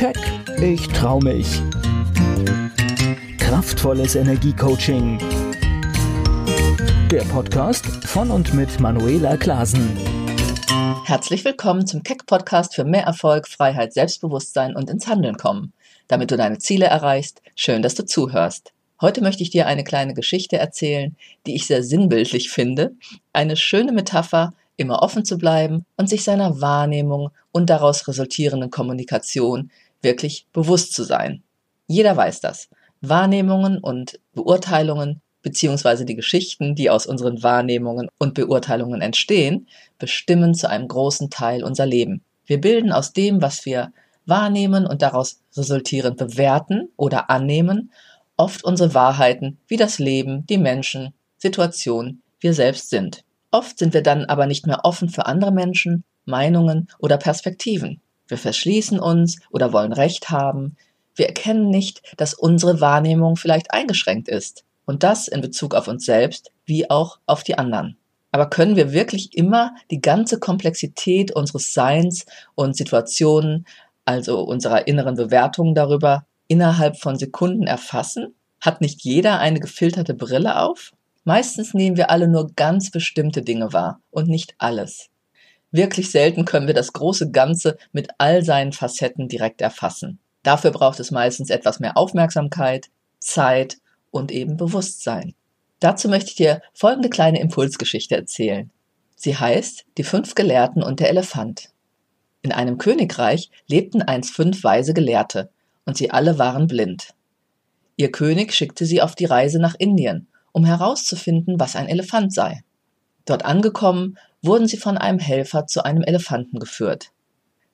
Keck, ich trau mich. Kraftvolles Energiecoaching. Der Podcast von und mit Manuela Klasen. Herzlich willkommen zum Keck Podcast für mehr Erfolg, Freiheit, Selbstbewusstsein und ins Handeln kommen. Damit du deine Ziele erreichst, schön, dass du zuhörst. Heute möchte ich dir eine kleine Geschichte erzählen, die ich sehr sinnbildlich finde. Eine schöne Metapher immer offen zu bleiben und sich seiner Wahrnehmung und daraus resultierenden Kommunikation wirklich bewusst zu sein. Jeder weiß das. Wahrnehmungen und Beurteilungen beziehungsweise die Geschichten, die aus unseren Wahrnehmungen und Beurteilungen entstehen, bestimmen zu einem großen Teil unser Leben. Wir bilden aus dem, was wir wahrnehmen und daraus resultierend bewerten oder annehmen, oft unsere Wahrheiten, wie das Leben, die Menschen, Situationen, wir selbst sind. Oft sind wir dann aber nicht mehr offen für andere Menschen, Meinungen oder Perspektiven. Wir verschließen uns oder wollen Recht haben. Wir erkennen nicht, dass unsere Wahrnehmung vielleicht eingeschränkt ist. Und das in Bezug auf uns selbst wie auch auf die anderen. Aber können wir wirklich immer die ganze Komplexität unseres Seins und Situationen, also unserer inneren Bewertungen darüber, innerhalb von Sekunden erfassen? Hat nicht jeder eine gefilterte Brille auf? Meistens nehmen wir alle nur ganz bestimmte Dinge wahr und nicht alles. Wirklich selten können wir das große Ganze mit all seinen Facetten direkt erfassen. Dafür braucht es meistens etwas mehr Aufmerksamkeit, Zeit und eben Bewusstsein. Dazu möchte ich dir folgende kleine Impulsgeschichte erzählen. Sie heißt Die fünf Gelehrten und der Elefant. In einem Königreich lebten einst fünf weise Gelehrte, und sie alle waren blind. Ihr König schickte sie auf die Reise nach Indien, um herauszufinden, was ein Elefant sei. Dort angekommen, wurden sie von einem Helfer zu einem Elefanten geführt.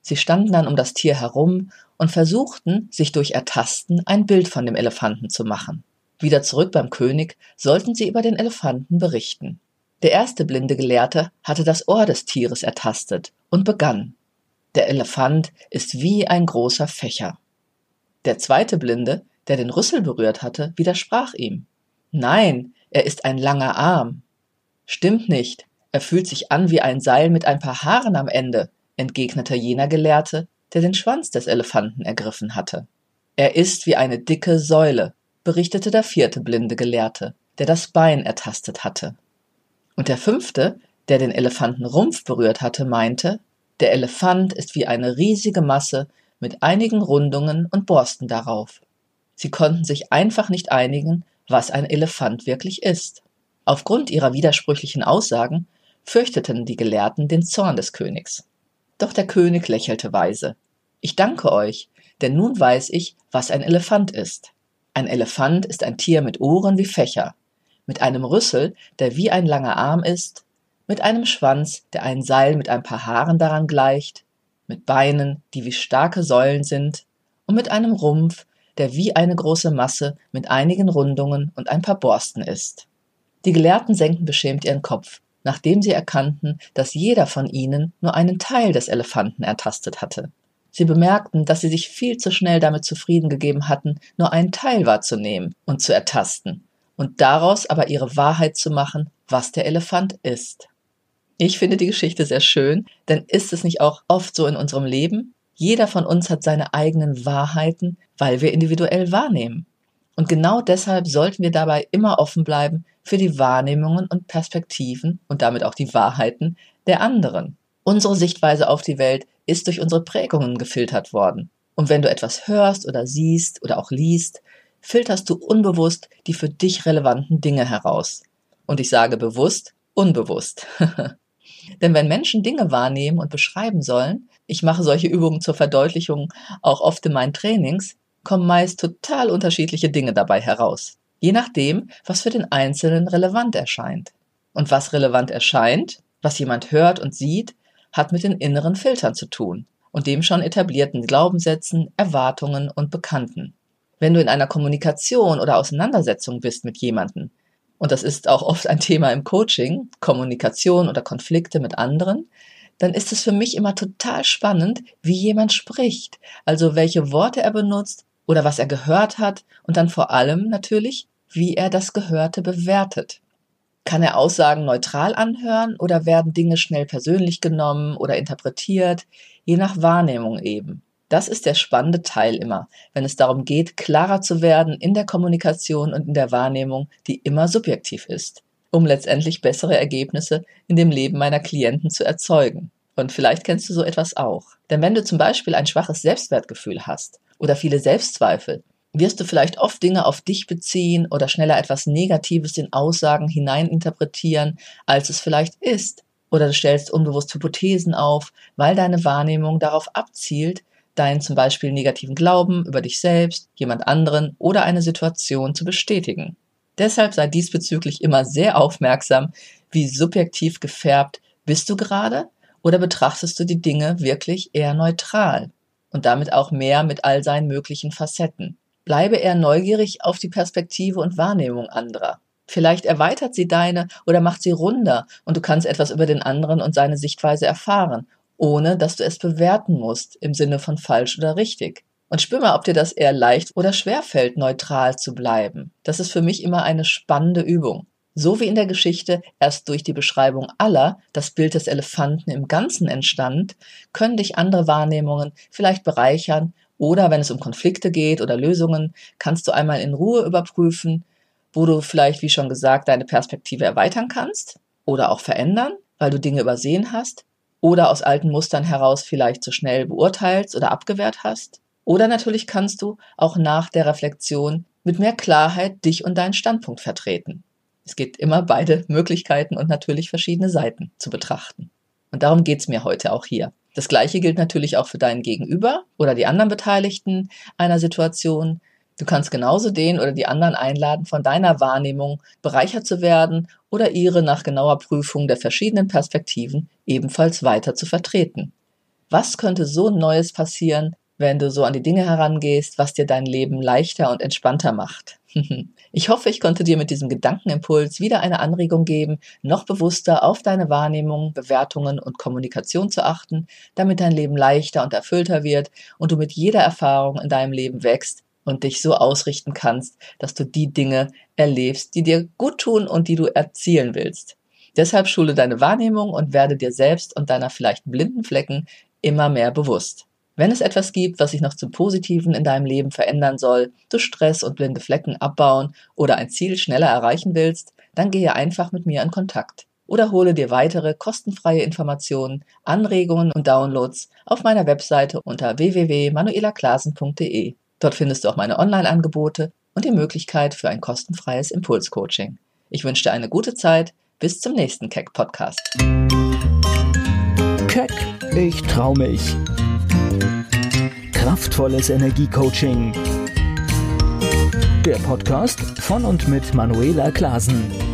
Sie standen dann um das Tier herum und versuchten, sich durch Ertasten ein Bild von dem Elefanten zu machen. Wieder zurück beim König sollten sie über den Elefanten berichten. Der erste blinde Gelehrte hatte das Ohr des Tieres ertastet und begann. Der Elefant ist wie ein großer Fächer. Der zweite Blinde, der den Rüssel berührt hatte, widersprach ihm. Nein, er ist ein langer Arm. Stimmt nicht, er fühlt sich an wie ein Seil mit ein paar Haaren am Ende, entgegnete jener Gelehrte, der den Schwanz des Elefanten ergriffen hatte. Er ist wie eine dicke Säule, berichtete der vierte blinde Gelehrte, der das Bein ertastet hatte. Und der fünfte, der den Elefantenrumpf berührt hatte, meinte, der Elefant ist wie eine riesige Masse mit einigen Rundungen und Borsten darauf. Sie konnten sich einfach nicht einigen, was ein Elefant wirklich ist. Aufgrund ihrer widersprüchlichen Aussagen fürchteten die Gelehrten den Zorn des Königs. Doch der König lächelte weise. Ich danke euch, denn nun weiß ich, was ein Elefant ist. Ein Elefant ist ein Tier mit Ohren wie Fächer, mit einem Rüssel, der wie ein langer Arm ist, mit einem Schwanz, der ein Seil mit ein paar Haaren daran gleicht, mit Beinen, die wie starke Säulen sind, und mit einem Rumpf, der wie eine große Masse mit einigen Rundungen und ein paar Borsten ist. Die Gelehrten senkten beschämt ihren Kopf, nachdem sie erkannten, dass jeder von ihnen nur einen Teil des Elefanten ertastet hatte. Sie bemerkten, dass sie sich viel zu schnell damit zufrieden gegeben hatten, nur einen Teil wahrzunehmen und zu ertasten, und daraus aber ihre Wahrheit zu machen, was der Elefant ist. Ich finde die Geschichte sehr schön, denn ist es nicht auch oft so in unserem Leben? Jeder von uns hat seine eigenen Wahrheiten, weil wir individuell wahrnehmen. Und genau deshalb sollten wir dabei immer offen bleiben für die Wahrnehmungen und Perspektiven und damit auch die Wahrheiten der anderen. Unsere Sichtweise auf die Welt ist durch unsere Prägungen gefiltert worden. Und wenn du etwas hörst oder siehst oder auch liest, filterst du unbewusst die für dich relevanten Dinge heraus. Und ich sage bewusst, unbewusst. Denn wenn Menschen Dinge wahrnehmen und beschreiben sollen, ich mache solche Übungen zur Verdeutlichung auch oft in meinen Trainings, kommen meist total unterschiedliche Dinge dabei heraus. Je nachdem, was für den Einzelnen relevant erscheint. Und was relevant erscheint, was jemand hört und sieht, hat mit den inneren Filtern zu tun und dem schon etablierten Glaubenssätzen, Erwartungen und Bekannten. Wenn du in einer Kommunikation oder Auseinandersetzung bist mit jemandem, und das ist auch oft ein Thema im Coaching, Kommunikation oder Konflikte mit anderen, dann ist es für mich immer total spannend, wie jemand spricht, also welche Worte er benutzt oder was er gehört hat und dann vor allem natürlich, wie er das Gehörte bewertet. Kann er Aussagen neutral anhören oder werden Dinge schnell persönlich genommen oder interpretiert, je nach Wahrnehmung eben. Das ist der spannende Teil immer, wenn es darum geht, klarer zu werden in der Kommunikation und in der Wahrnehmung, die immer subjektiv ist, um letztendlich bessere Ergebnisse in dem Leben meiner Klienten zu erzeugen. Und vielleicht kennst du so etwas auch. Denn wenn du zum Beispiel ein schwaches Selbstwertgefühl hast oder viele Selbstzweifel, wirst du vielleicht oft Dinge auf dich beziehen oder schneller etwas Negatives in Aussagen hineininterpretieren, als es vielleicht ist. Oder du stellst unbewusst Hypothesen auf, weil deine Wahrnehmung darauf abzielt, deinen zum Beispiel negativen Glauben über dich selbst, jemand anderen oder eine Situation zu bestätigen. Deshalb sei diesbezüglich immer sehr aufmerksam, wie subjektiv gefärbt bist du gerade oder betrachtest du die Dinge wirklich eher neutral und damit auch mehr mit all seinen möglichen Facetten. Bleibe eher neugierig auf die Perspektive und Wahrnehmung anderer. Vielleicht erweitert sie deine oder macht sie runder und du kannst etwas über den anderen und seine Sichtweise erfahren ohne dass du es bewerten musst im Sinne von falsch oder richtig. Und spür mal, ob dir das eher leicht oder schwer fällt, neutral zu bleiben. Das ist für mich immer eine spannende Übung. So wie in der Geschichte erst durch die Beschreibung aller das Bild des Elefanten im Ganzen entstand, können dich andere Wahrnehmungen vielleicht bereichern oder wenn es um Konflikte geht oder Lösungen, kannst du einmal in Ruhe überprüfen, wo du vielleicht, wie schon gesagt, deine Perspektive erweitern kannst oder auch verändern, weil du Dinge übersehen hast oder aus alten Mustern heraus vielleicht zu schnell beurteilst oder abgewehrt hast. Oder natürlich kannst du auch nach der Reflexion mit mehr Klarheit dich und deinen Standpunkt vertreten. Es gibt immer beide Möglichkeiten und natürlich verschiedene Seiten zu betrachten. Und darum geht's mir heute auch hier. Das Gleiche gilt natürlich auch für deinen Gegenüber oder die anderen Beteiligten einer Situation. Du kannst genauso den oder die anderen einladen, von deiner Wahrnehmung bereichert zu werden oder ihre nach genauer Prüfung der verschiedenen Perspektiven ebenfalls weiter zu vertreten. Was könnte so Neues passieren, wenn du so an die Dinge herangehst, was dir dein Leben leichter und entspannter macht? Ich hoffe, ich konnte dir mit diesem Gedankenimpuls wieder eine Anregung geben, noch bewusster auf deine Wahrnehmung, Bewertungen und Kommunikation zu achten, damit dein Leben leichter und erfüllter wird und du mit jeder Erfahrung in deinem Leben wächst und dich so ausrichten kannst, dass du die Dinge erlebst, die dir gut tun und die du erzielen willst. Deshalb schule deine Wahrnehmung und werde dir selbst und deiner vielleicht blinden Flecken immer mehr bewusst. Wenn es etwas gibt, was sich noch zum Positiven in deinem Leben verändern soll, du Stress und blinde Flecken abbauen oder ein Ziel schneller erreichen willst, dann gehe einfach mit mir in Kontakt oder hole dir weitere kostenfreie Informationen, Anregungen und Downloads auf meiner Webseite unter www.manuelaklasen.de. Dort findest du auch meine Online-Angebote und die Möglichkeit für ein kostenfreies Impulscoaching. Ich wünsche dir eine gute Zeit. Bis zum nächsten Keck Podcast. Keck, ich trau mich. Kraftvolles Energiecoaching. Der Podcast von und mit Manuela Klasen.